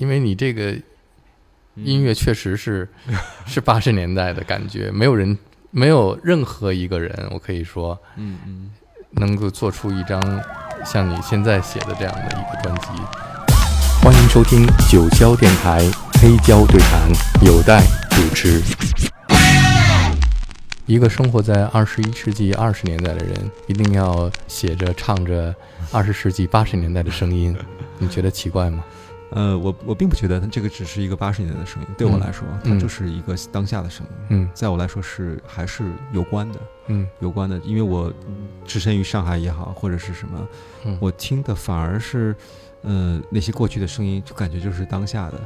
因为你这个音乐确实是 是八十年代的感觉，没有人没有任何一个人，我可以说，嗯嗯，能够做出一张像你现在写的这样的一个专辑。欢迎收听九霄电台黑胶对谈，有待主持。一个生活在二十一世纪二十年代的人，一定要写着唱着二十世纪八十年代的声音，你觉得奇怪吗？呃，我我并不觉得它这个只是一个八十年代的声音，对我来说，它就是一个当下的声音。嗯，在我来说是还是有关的，嗯，有关的，因为我置身于上海也好，或者是什么，我听的反而是，呃，那些过去的声音，就感觉就是当下的。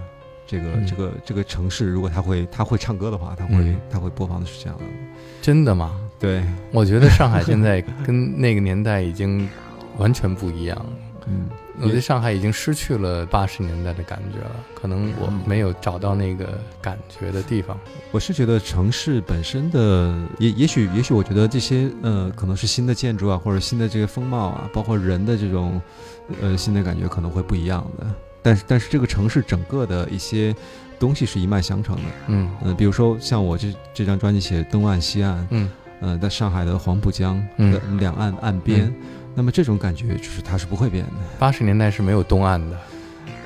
这个这个这个城市，如果他会他会唱歌的话，他会他会播放的是这样的。真的吗？对，我觉得上海现在跟那个年代已经完全不一样。嗯，我觉得上海已经失去了八十年代的感觉了。可能我没有找到那个感觉的地方。我是觉得城市本身的，也也许也许，我觉得这些呃，可能是新的建筑啊，或者新的这个风貌啊，包括人的这种呃新的感觉，可能会不一样的。但是，但是这个城市整个的一些东西是一脉相承的，嗯嗯，比如说像我这这张专辑写东岸西岸，嗯呃，在上海的黄浦江的两岸岸边，那么这种感觉就是它是不会变的。八十年代是没有东岸的。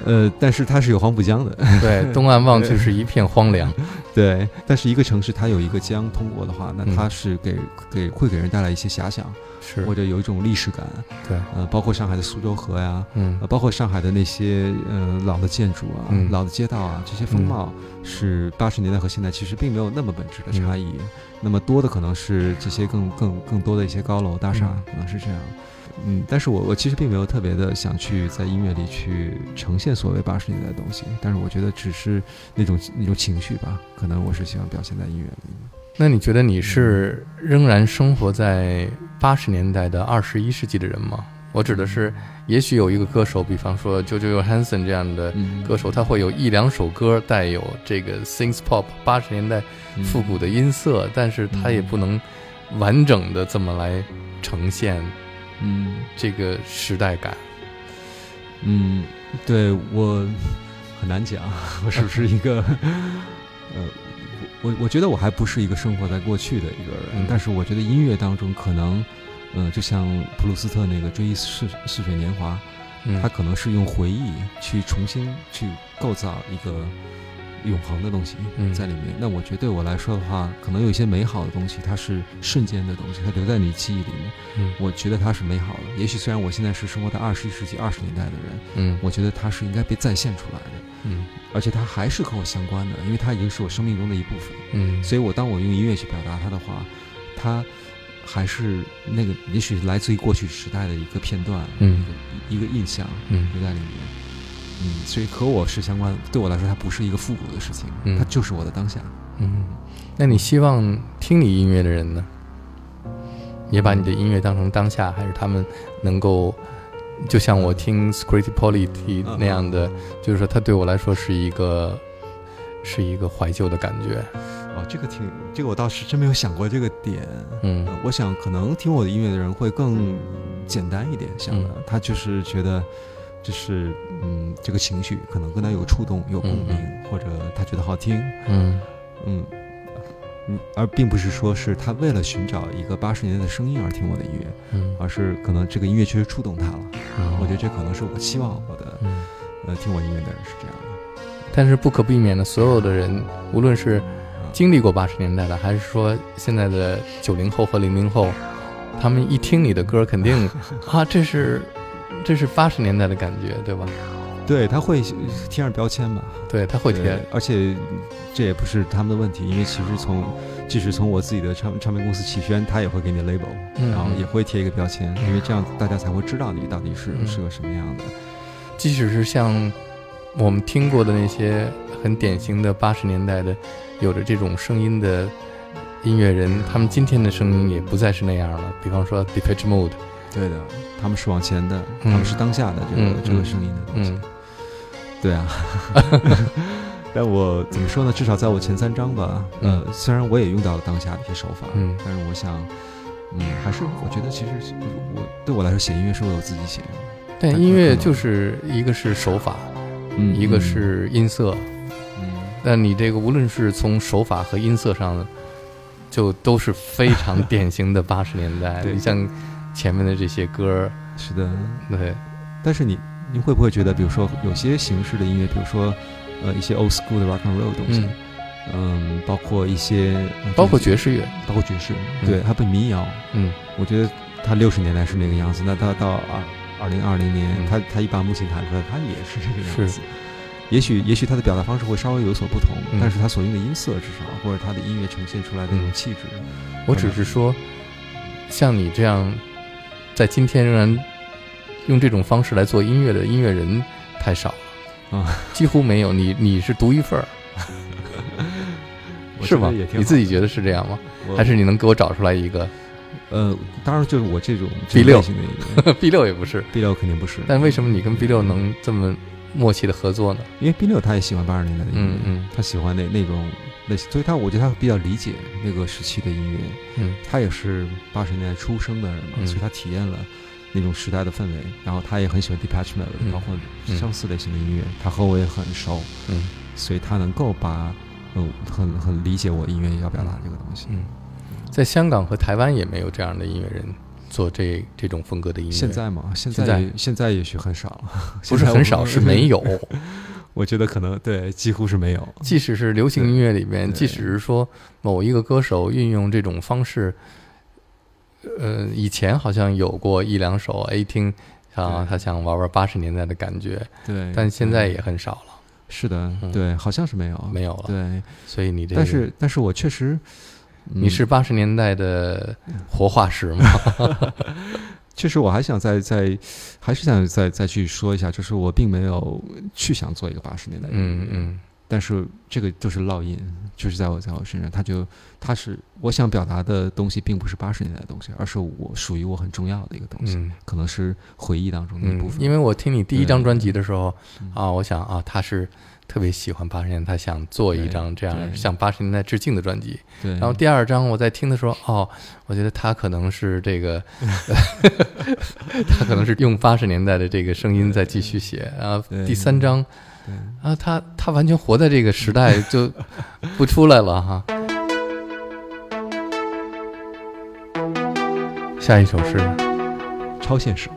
呃，但是它是有黄浦江的，对，东岸望去是一片荒凉，对。但是一个城市它有一个江通过的话，那它是给给会给人带来一些遐想，是或者有一种历史感，对。呃，包括上海的苏州河呀，嗯，包括上海的那些呃老的建筑啊，老的街道啊，这些风貌是八十年代和现在其实并没有那么本质的差异，那么多的可能是这些更更更多的一些高楼大厦，可能是这样。嗯，但是我我其实并没有特别的想去在音乐里去呈现所谓八十年代的东西，但是我觉得只是那种那种情绪吧，可能我是希望表现在音乐里。那你觉得你是仍然生活在八十年代的二十一世纪的人吗？我指的是，也许有一个歌手，比方说 JoJo Johansson 这样的歌手，他会有一两首歌带有这个 synth pop 八十年代复古的音色，但是他也不能完整的这么来呈现。嗯，这个时代感，嗯，对我很难讲，我是不是一个，呃，我我觉得我还不是一个生活在过去的一个人，但是我觉得音乐当中可能，呃，就像普鲁斯特那个《追忆似似水年华》，他可能是用回忆去重新去构造一个。永恒的东西在里面。那我觉得对我来说的话，可能有一些美好的东西，它是瞬间的东西，它留在你记忆里面。嗯，我觉得它是美好的。也许虽然我现在是生活在二十一世纪二十年代的人，嗯，我觉得它是应该被再现出来的。嗯，而且它还是和我相关的，因为它已经是我生命中的一部分。嗯，所以我当我用音乐去表达它的话，它还是那个也许来自于过去时代的一个片段，嗯，一个印象，嗯，留在里面。嗯，所以和我是相关。对我来说，它不是一个复古的事情，它就是我的当下。嗯，那你希望听你音乐的人呢，也把你的音乐当成当下，还是他们能够就像我听 Security Polity 那样的，就是说，它对我来说是一个是一个怀旧的感觉。哦，这个挺，这个我倒是真没有想过这个点。嗯，我想可能听我的音乐的人会更简单一点想的，他就是觉得。就是嗯，这个情绪可能跟他有触动、有共鸣，或者他觉得好听，嗯嗯嗯，而并不是说是他为了寻找一个八十年代的声音而听我的音乐，嗯，而是可能这个音乐确实触动他了。我觉得这可能是我希望我的，呃，听我音乐的人是这样的。但是不可避免的，所有的人，无论是经历过八十年代的，还是说现在的九零后和零零后，他们一听你的歌，肯定 啊，这是。这是八十年代的感觉，对吧？对他会贴上标签嘛？对他会贴，而且这也不是他们的问题，因为其实从即使从我自己的唱唱片公司启轩，他也会给你 label，然后也会贴一个标签，因为这样大家才会知道你到底是是个什么样的。即使是像我们听过的那些很典型的八十年代的有着这种声音的音乐人，他们今天的声音也不再是那样了。比方说 Depeche Mode。对的，他们是往前的，他们是当下的这个这个声音的东西。对啊，但我怎么说呢？至少在我前三章吧，呃，虽然我也用到了当下的一些手法，嗯，但是我想，嗯，还是我觉得其实我对我来说写音乐是我自己写。但音乐就是一个是手法，嗯一个是音色。嗯，那你这个无论是从手法和音色上，就都是非常典型的八十年代。对，你像前面的这些歌，是的，对。但是你你会不会觉得，比如说有些形式的音乐，比如说呃一些 old school 的 rock and roll 的东西，嗯，包括一些包括爵士乐，包括爵士，对，还有民谣，嗯，我觉得他六十年代是那个样子，那他到二二零二零年，他他一把木琴弹出来，他也是这个样子。也许也许他的表达方式会稍微有所不同，但是他所用的音色至少或者他的音乐呈现出来的那种气质，我只是说，像你这样在今天仍然用这种方式来做音乐的音乐人太少了啊，几乎没有。你你是独一份儿，是吗？你自己觉得是这样吗？还是你能给我找出来一个？呃，当然就是我这种 B 六，B 六也不是，B 六肯定不是。但为什么你跟 B 六能这么？默契的合作呢？因为 B 六他也喜欢八十年代的音乐，嗯他喜欢那那种所以他我觉得他比较理解那个时期的音乐，嗯，他也是八十年代出生的人嘛，所以他体验了那种时代的氛围，然后他也很喜欢 Depeche Mode，包括相似类型的音乐，他和我也很熟，嗯，所以他能够把嗯很很理解我音乐要表达这个东西，嗯，在香港和台湾也没有这样的音乐人。做这这种风格的音乐，现在吗？现在现在也许很少了，不是很少，是没有。我觉得可能对，几乎是没有。即使是流行音乐里面，即使是说某一个歌手运用这种方式，呃，以前好像有过一两首 A 听啊，他想玩玩八十年代的感觉，对，但现在也很少了。是的，对，好像是没有，没有了。对，所以你这，但是，但是我确实。你是八十年代的活化石吗？确实，我还想再再，还是想再再去说一下，就是我并没有去想做一个八十年代。嗯嗯。但是这个就是烙印，就是在我在我身上，他就他是我想表达的东西，并不是八十年代的东西，而是我属于我很重要的一个东西，可能是回忆当中的一部分。因为我听你第一张专辑的时候啊，我想啊，他是。特别喜欢八十年代，他想做一张这样向八十年代致敬的专辑。对。然后第二张我在听的时候，哦，我觉得他可能是这个，他可能是用八十年代的这个声音在继续写。然后第三张，啊，他他完全活在这个时代，就不出来了哈。下一首是超现实。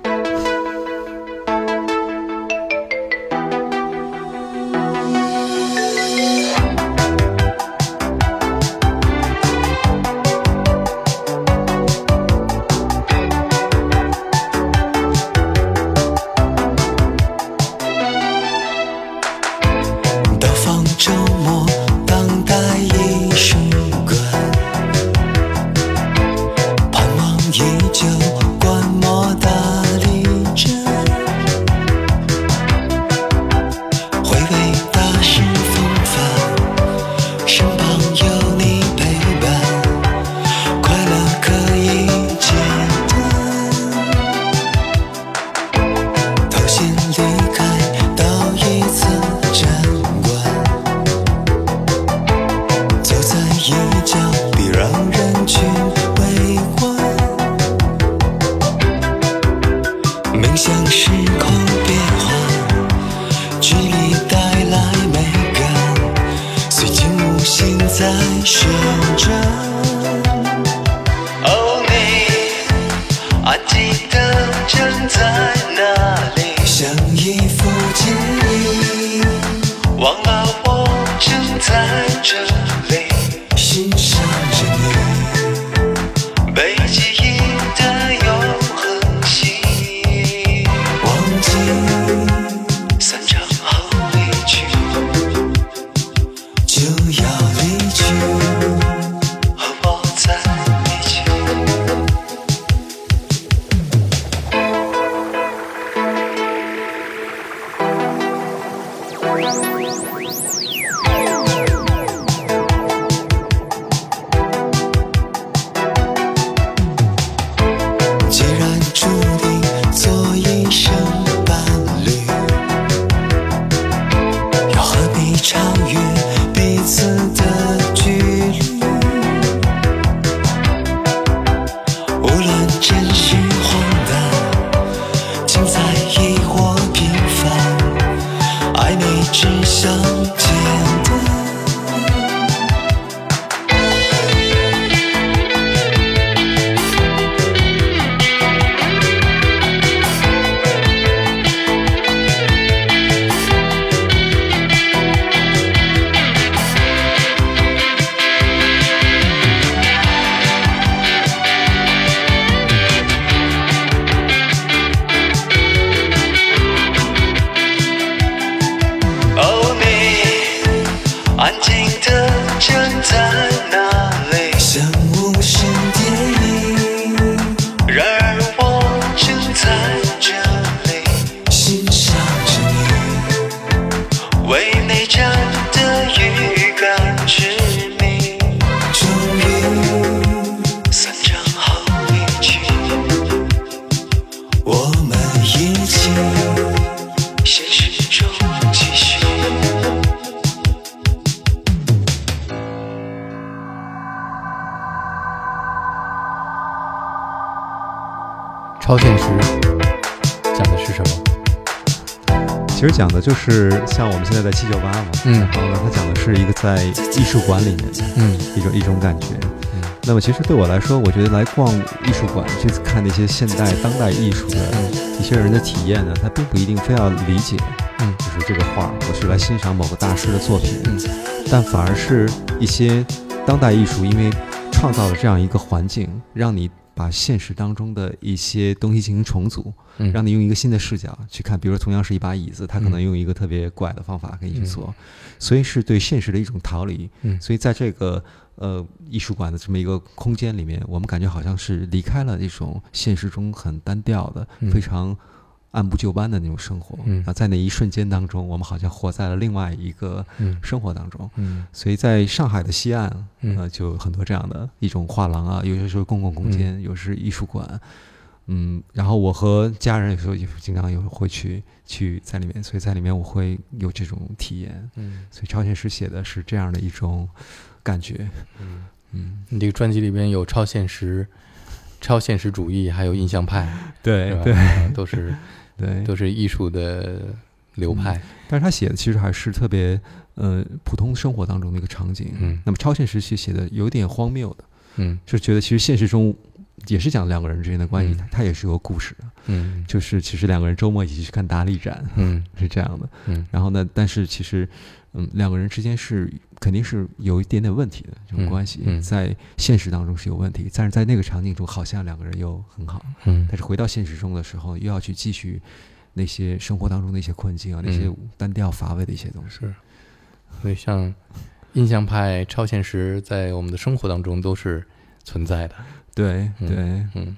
超现实讲的是什么？其实讲的就是像我们现在在七九八嘛，嗯，然后呢，它讲的是一个在艺术馆里面，嗯，一种一种感觉。嗯，那么其实对我来说，我觉得来逛艺术馆去看那些现代当代艺术的一些人的体验呢，他并不一定非要理解，嗯，就是这个画，我是来欣赏某个大师的作品，嗯，但反而是一些当代艺术，因为创造了这样一个环境，让你。把现实当中的一些东西进行重组，让你用一个新的视角去看。比如说，同样是一把椅子，他可能用一个特别怪的方法给你去做，所以是对现实的一种逃离。所以在这个呃艺术馆的这么一个空间里面，我们感觉好像是离开了一种现实中很单调的、非常。按部就班的那种生活，啊，在那一瞬间当中，我们好像活在了另外一个生活当中。嗯，所以在上海的西岸，呃，就很多这样的一种画廊啊，有些时候公共空间，有时艺术馆。嗯，然后我和家人有时候也经常有会去去在里面，所以在里面我会有这种体验。嗯，所以超现实写的是这样的一种感觉。嗯嗯，你这个专辑里边有超现实、超现实主义，还有印象派，对对，都是。对，都是艺术的流派，但是他写的其实还是特别呃普通生活当中的一个场景。嗯，那么超现实其实写的有点荒谬的，嗯，就觉得其实现实中也是讲两个人之间的关系，他也是有故事的。嗯，就是其实两个人周末一起去看达利展，嗯，是这样的。嗯，然后呢，但是其实嗯两个人之间是肯定是有一点点问题的这种关系，在现实当中是有问题，但是在那个场景中好像两个人又很好。嗯，但是回到现实中的时候，又要去继续。那些生活当中的一些困境啊，那些单调乏味的一些东西，是。所以像印象派、超现实，在我们的生活当中都是存在的。对对，嗯。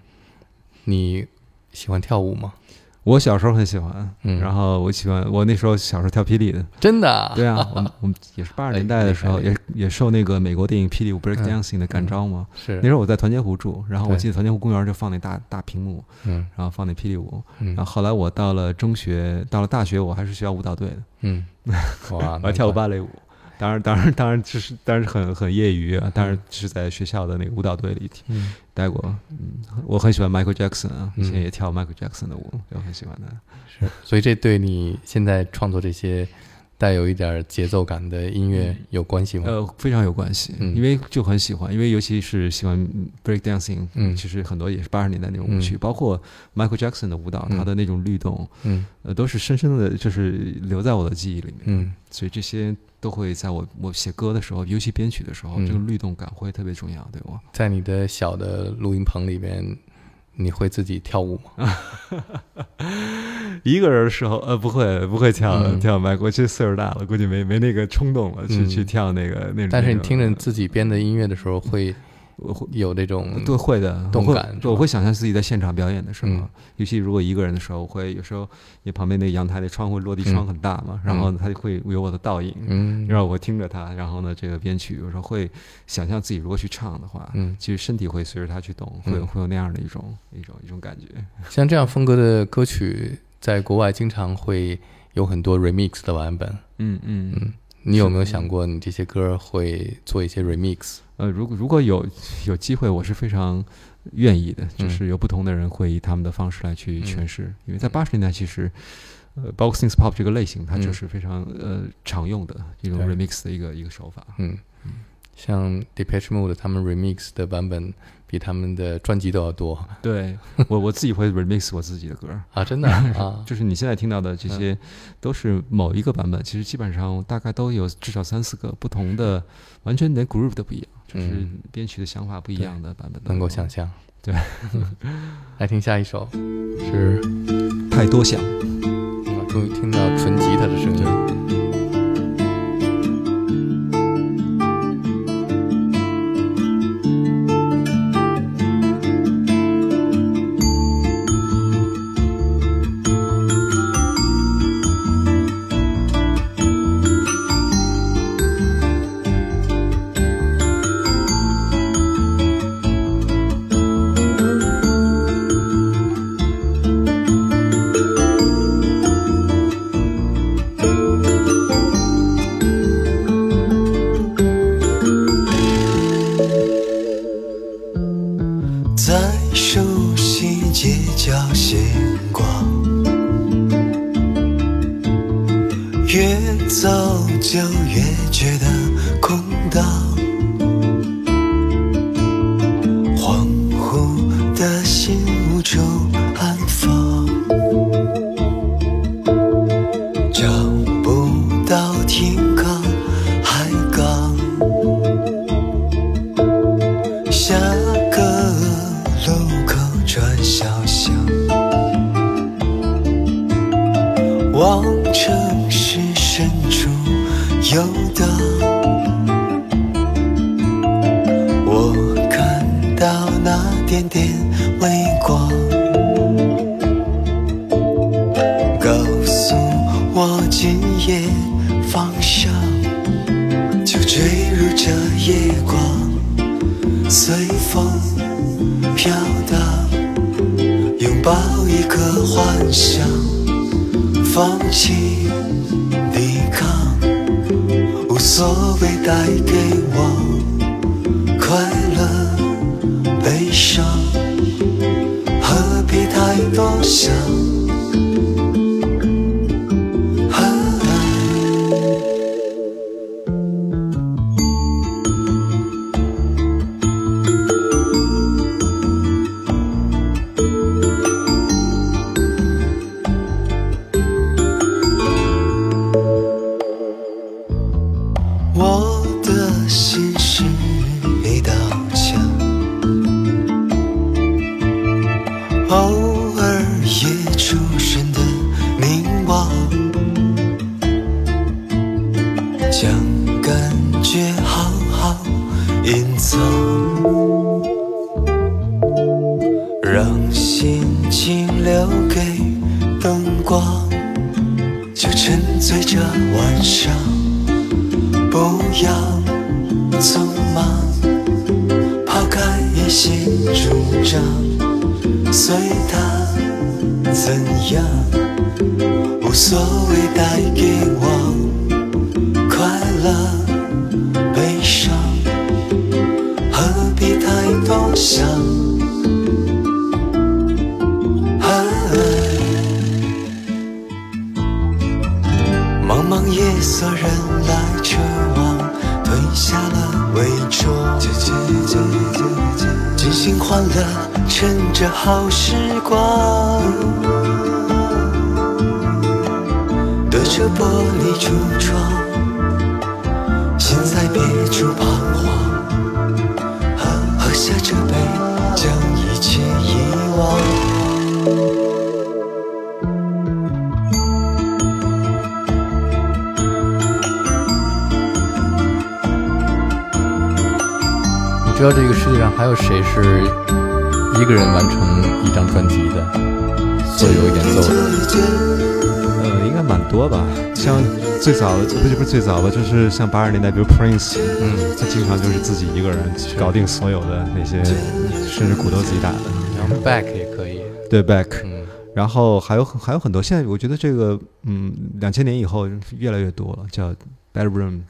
你喜欢跳舞吗？我小时候很喜欢，然后我喜欢我那时候小时候跳霹雳的，真的？对啊，我们 我们也是八十年代的时候，也也受那个美国电影《霹雳舞》（Break Dancing） 的感召嘛。是。那时候我在团结湖住，然后我记得团结湖公园就放那大大屏幕，嗯，然后放那霹雳舞。然后后来我到了中学，到了大学，我还是学校舞蹈队的，嗯，哇，我还跳过芭蕾舞。当然，当然，当然，就是，当然很很业余啊。当然是在学校的那个舞蹈队里待过。嗯，我很喜欢 Michael Jackson 啊，以前也跳 Michael Jackson 的舞，我很喜欢他。是，所以这对你现在创作这些带有一点节奏感的音乐有关系吗？呃，非常有关系，因为就很喜欢，因为尤其是喜欢 break dancing，嗯，其实很多也是八十年代那种舞曲，包括 Michael Jackson 的舞蹈，他的那种律动，嗯，呃，都是深深的，就是留在我的记忆里面。嗯，所以这些。都会在我我写歌的时候，尤其编曲的时候，这个律动感会特别重要，对我。在你的小的录音棚里边，你会自己跳舞吗？一个人的时候，呃，不会，不会跳跳麦。我这岁数大了，估计没没那个冲动了，去去跳那个那种。但是你听着自己编的音乐的时候，会。我会有那种都会的动感，我会想象自己在现场表演的时候，尤其如果一个人的时候，我会有时候你旁边那个阳台的窗户落地窗很大嘛，然后它就会有我的倒影，嗯，然后我听着它，然后呢，这个编曲有时候会想象自己如果去唱的话，嗯，其实身体会随着它去动，会会有那样的一种一种一种感觉。像这样风格的歌曲，在国外经常会有很多 remix 的版本，嗯嗯。嗯，你有没有想过，你这些歌会做一些 remix？呃，如果如果有有机会，我是非常愿意的。就是有不同的人会以他们的方式来去诠释，因为在八十年代，其实，呃，，boxing pop 这个类型，它就是非常呃常用的一种 remix 的一个一个手法。嗯，像 Depeche Mode 他们 remix 的版本比他们的专辑都要多。对我我自己会 remix 我自己的歌啊，真的啊，就是你现在听到的这些都是某一个版本，其实基本上大概都有至少三四个不同的，完全连 groove 都不一样，就是编曲的想法不一样的版本。能够想象。对，来听下一首，是太多想。终于听到纯吉他的声音。走就越觉得。点点微光告诉我今夜方向就坠入这夜光随风飘荡拥抱一个幻想放弃抵抗无所谓代表让心情留给灯光，就沉醉这晚上，不要匆忙，抛开一些主张，随他怎样，无所谓带给我快乐悲伤，何必太多想。趁着好时光隔着玻璃橱窗心在别处彷徨喝喝下这杯将一切遗忘你知道这个世界上还有谁是一个人完成一张专辑的所有演奏的？呃，应该蛮多吧。像最早不是不是最早吧，就是像八十年代，比如 Prince，嗯，他经常就是自己一个人搞定所有的那些，甚至鼓都自己打的。然后 Back 也可以，对 Back，然后还有还有很多。现在我觉得这个，嗯，两千年以后越来越多了，叫 Bedroom。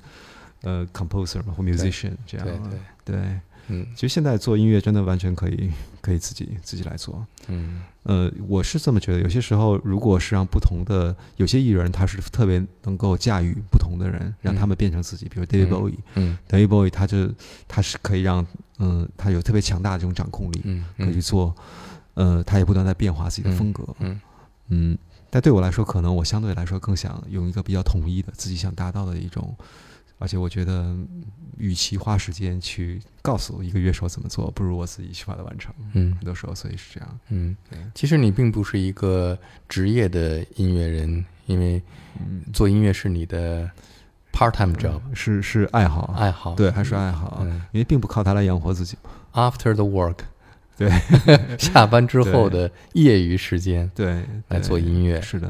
呃 composer 嘛或 musician 这样。对对对，嗯其实现在做音乐真的完全可以可以自己自己来做。嗯。呃，我是这么觉得，有些时候如果是让不同的有些艺人，他是特别能够驾驭不同的人，让他们变成自己，比如 David 嗯。Bowie。嗯。David Bowie 他就他是可以让嗯、他有特别强大的这种掌控力，嗯可以去做，呃，他也不断在变化自己的风格，嗯。嗯，但对我来说，可能我相对来说更想用一个比较统一的自己想达到的一种，而且我觉得，嗯与其花时间去告诉一个乐手怎么做，不如我自己去把它完成。嗯很多时候，所以是这样。嗯对，其实你并不是一个职业的音乐人，因为嗯，做音乐是你的 part time job 是是爱好，爱好，对，还是爱好，嗯因为并不靠它来养活自己。，after the work，对，下班之后的业余时间对，来做音乐，是的，